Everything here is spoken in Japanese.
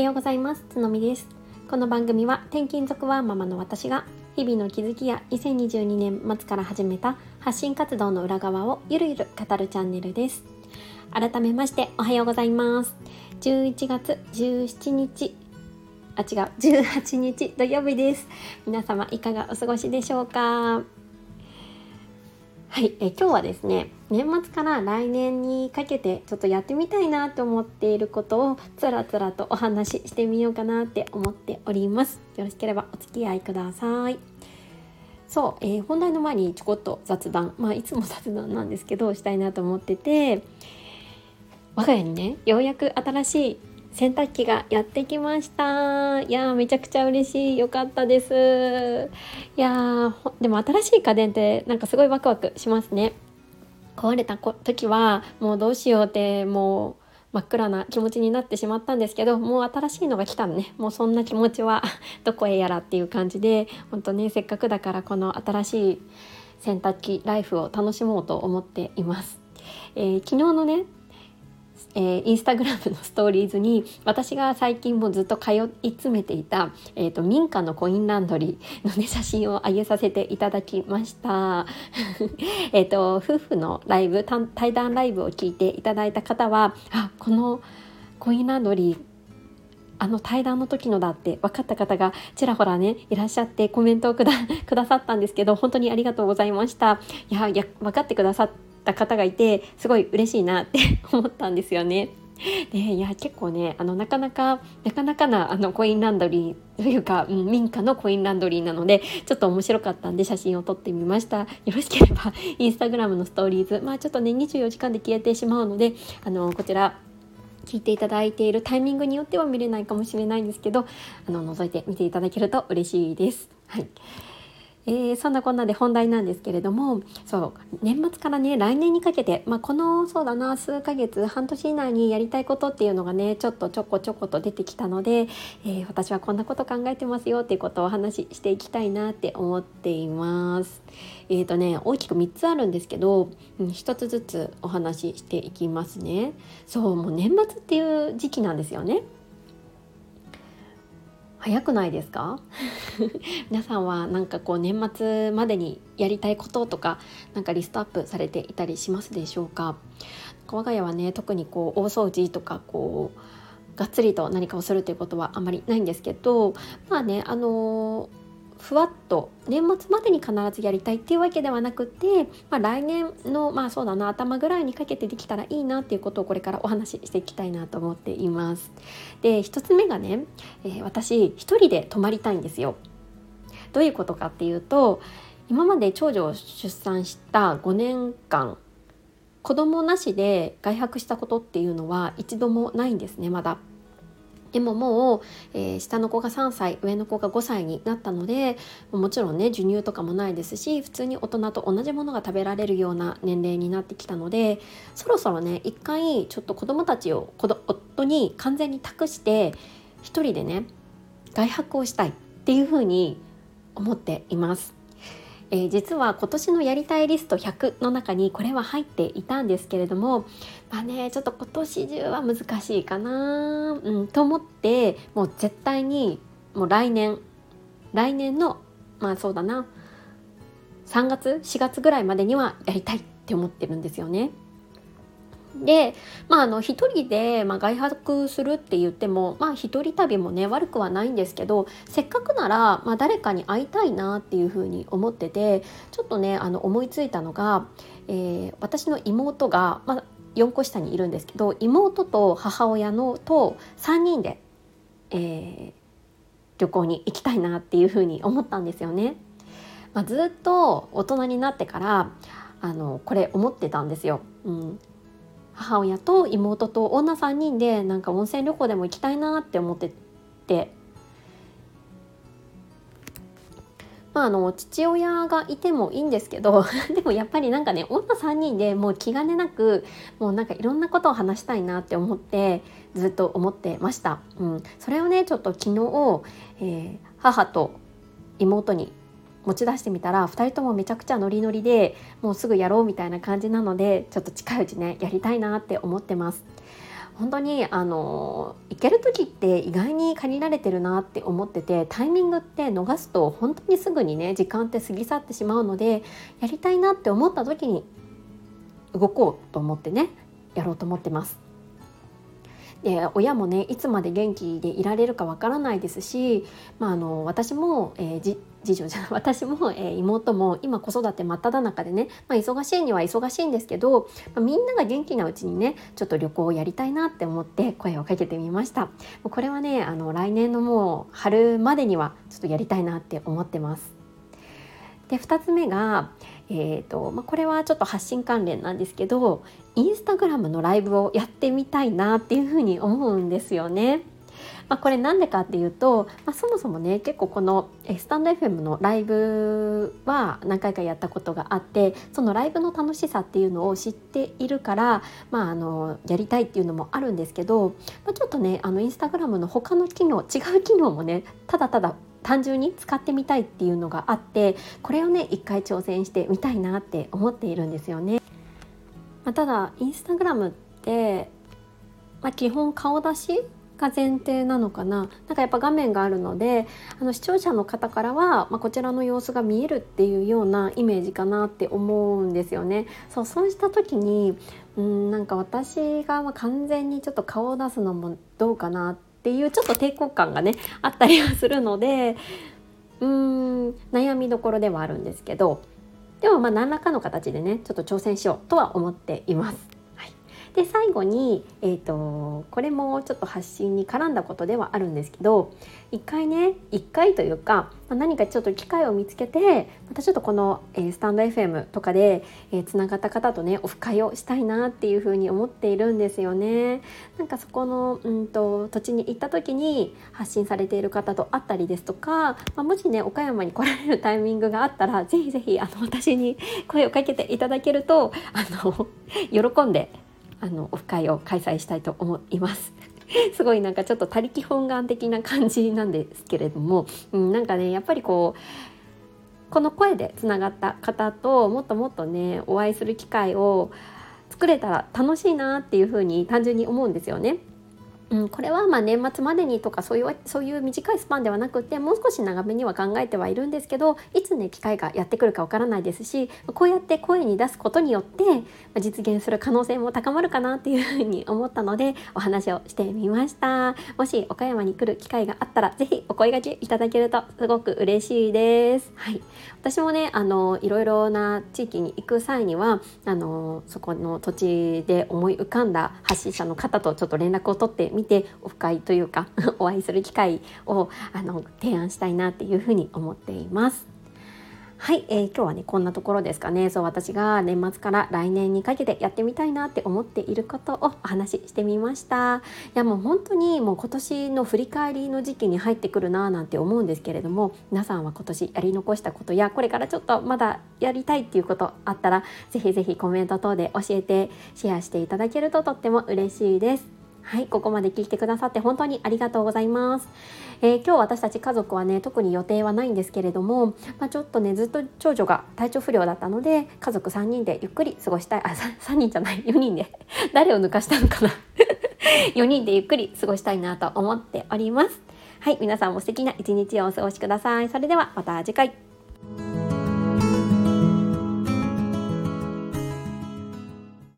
ようございます。つのみです。この番組は転勤族ワーママの私が日々の気づきや2022年末から始めた発信活動の裏側をゆるゆる語るチャンネルです。改めましておはようございます。11月17日あ違う18日土曜日です。皆様いかがお過ごしでしょうか？はい、え今日はですね年末から来年にかけてちょっとやってみたいなと思っていることをつらつらとお話ししてみようかなって思っております。よろしければお付き合いください。そう、えー、本題の前にちょこっと雑談。まあいつも雑談なんですけどしたいなと思ってて我が家にねようやく新しい洗濯機がやってきました。いやーめちゃくちゃ嬉しい。よかったです。いやでも新しい家電ってなんかすごいワクワクしますね。壊れた時はもうどうしようってもう真っ暗な気持ちになってしまったんですけどもう新しいのが来たのね。もうそんな気持ちは どこへやらっていう感じで。本当ねせっかくだからこの新しい洗濯機ライフを楽しもうと思っています。えー、昨日のねえー、インスタグラムのストーリーズに私が最近もずっと通い詰めていた、えーと、民家のコインランドリーの、ね、写真を上げさせていただきました。えと夫婦のライブ対談ライブを聞いていただいた方はあこのコインランドリーあの対談の時のだって分かった方がちらほらねいらっしゃってコメントをくだ さったんですけど本当にありがとうございました。いやいや分かってくださった方がいてすごい嬉しいなって 思ったんですよね。でいや結構ねあのなかなかなかなかなあのコインランドリーというか、うん、民家のコインランドリーなのでちょっと面白かったんで写真を撮ってみましたよろしければ インスタグラムのストーリーズまあちょっとね24時間で消えてしまうのであのこちら聞いていただいているタイミングによっては見れないかもしれないんですけどあの覗いてみていただけると嬉しいです。はいえー、そんなこんなで本題なんですけれどもそう年末からね来年にかけて、まあ、このそうだな数ヶ月半年以内にやりたいことっていうのがねちょっとちょこちょこと出てきたので、えー、私はこんなこと考えてますよっていうことをお話ししていきたいなって思っています。えーとね、大きく3つあるんですけど、うん、1つずつお話ししていきますね。そうもう年末っていう時期なんですよね。早くないですか？皆さんはなんかこう年末までにやりたいこととかなんかリストアップされていたりしますでしょうか？我が家はね特にこう大掃除とかこうがっつりと何かをするということはあまりないんですけどまあねあのふわっと年末までに必ずやりたいっていうわけではなくて、まあ、来年のまあそうだな頭ぐらいにかけてできたらいいなっていうことをこれからお話ししていきたいなと思っています。で1つ目がね、えー、私一人で泊まりたいんですよ。どういうことかっていうと今まで長女を出産した5年間子供なしで外泊したことっていうのは一度もないんですねまだ。でももう、えー、下の子が3歳上の子が5歳になったのでもちろんね授乳とかもないですし普通に大人と同じものが食べられるような年齢になってきたのでそろそろね一回ちょっと子供たちを夫に完全に託して一人でね外泊をしたいっていうふうに思っています。えー、実は今年のやりたいリスト100の中にこれは入っていたんですけれどもまあねちょっと今年中は難しいかな、うん、と思ってもう絶対にもう来年来年のまあそうだな3月4月ぐらいまでにはやりたいって思ってるんですよね。で、まあ、あの一人で、まあ、外泊するって言っても、まあ、一人旅もね悪くはないんですけどせっかくなら、まあ、誰かに会いたいなっていうふうに思っててちょっとねあの思いついたのが、えー、私の妹が、まあ、4個下にいるんですけど妹と母親のと3人で、えー、旅行に行きたいなっていうふうに思ったんですよね。まあ、ずっと大人になってからあのこれ思ってたんですよ。うん、母親と妹と女3人でなんか温泉旅行でも行きたいなって思っててまあ、あの父親がいてもいいんですけど でもやっぱりなんかね女3人でもう気兼ねなくもうなんかいろんなことを話したいなって思ってずっと思ってました。うん、それをねちょっと昨日、えー、母と妹に持ち出してみたら2人ともめちゃくちゃノリノリでもうすぐやろうみたいな感じなのでちょっと近いうちねやりたいなって思ってます。本当にあの行ける時って意外に限られてるなって思っててタイミングって逃すと本当にすぐにね時間って過ぎ去ってしまうのでやりたいなって思った時に動こうと思ってねやろうと思ってます。で親もねいつまで元気でいられるかわからないですし、まあ、あの私も、えー、次女じゃない 私も、えー、妹も今子育て真っ只中でね、まあ、忙しいには忙しいんですけど、まあ、みんなが元気なうちにねちょっと旅行をやりたいなって思って声をかけてみました。これはねあの来年のもう春までにはちょっとやりたいなって思ってます。で2つ目が、えーとまあ、これはちょっと発信関連なんですけどインスタグラムのライブをやってみたいなっていうふうに思うんですよね。まあ、これなんでかっていうと、まあ、そもそもね結構このスタンド FM のライブは何回かやったことがあってそのライブの楽しさっていうのを知っているから、まあ、あのやりたいっていうのもあるんですけど、まあ、ちょっとねあのインスタグラムの他の機能違う機能もねただただ単純に使ってみたいっていうのがあってこれをね一回挑戦してみたいなって思っているんですよね。まあ、ただインスタグラムって、まあ、基本顔出しが前提なのかななんかやっぱ画面があるのであの視聴者の方からは、まあ、こちらの様子が見えるっていうようなイメージかなって思うんですよね。そうそうした時にうんなんか私がま完全にちょっと顔を出すのもどうかなっていうちょっと抵抗感がねあったりはするのでうーん悩みどころではあるんですけどでもまあ何らかの形でねちょっと挑戦しようとは思っています。で最後に、えーと、これもちょっと発信に絡んだことではあるんですけど一回ね一回というか何かちょっと機会を見つけてまたちょっとこの、えー、スタンド FM とかでつな、えー、がった方とねオフ会をしたいなっていうふうに思っているんですよね。なんかそこのうんと土地に行った時に発信されている方と会ったりですとか、まあ、もしね岡山に来られるタイミングがあったらぜひぜひあの私に声をかけていただけるとあの喜んであのオフ会を開催したいと思います。すごいなんかちょっと他力本願的な感じなんですけれども、うん、なんかねやっぱりこうこの声でつながった方ともっともっとねお会いする機会を作れたら楽しいなっていうふうに単純に思うんですよね。うん、これはまあ年末までにとかそういうそういう短いスパンではなくてもう少し長めには考えてはいるんですけどいつね機会がやってくるかわからないですしこうやって声に出すことによって実現する可能性も高まるかなっていうふうに思ったのでお話をしてみました。もし岡山に来る機会があったら是非お声がけいただけるとすごく嬉しいです。はい。私もねあのいろいろな地域に行く際にはあのそこの土地で思い浮かんだ発信者の方とちょっと連絡を取ってみてオフ会というか お会いする機会をあの提案したいなっていうふうに思っています。はい、えー、今日はねこんなところですかね。そう私が年末から来年にかけてやってみたいなって思っていることをお話ししてみました。いやもう本当にもう今年の振り返りの時期に入ってくるななんて思うんですけれども皆さんは今年やり残したことやこれからちょっとまだやりたいっていうことあったらぜひぜひコメント等で教えてシェアしていただけるととっても嬉しいです。はい、ここまで聞いてくださって本当にありがとうございます。えー、今日私たち家族はね特に予定はないんですけれども、まあ、ちょっとねずっと長女が体調不良だったので家族3人でゆっくり過ごしたいあ 3, 人じゃない4人で 誰を抜かしたのかな 4人でゆっくり過ごしたいなと思っております。はい皆さんも素敵な一日をお過ごしください。それではまた次回。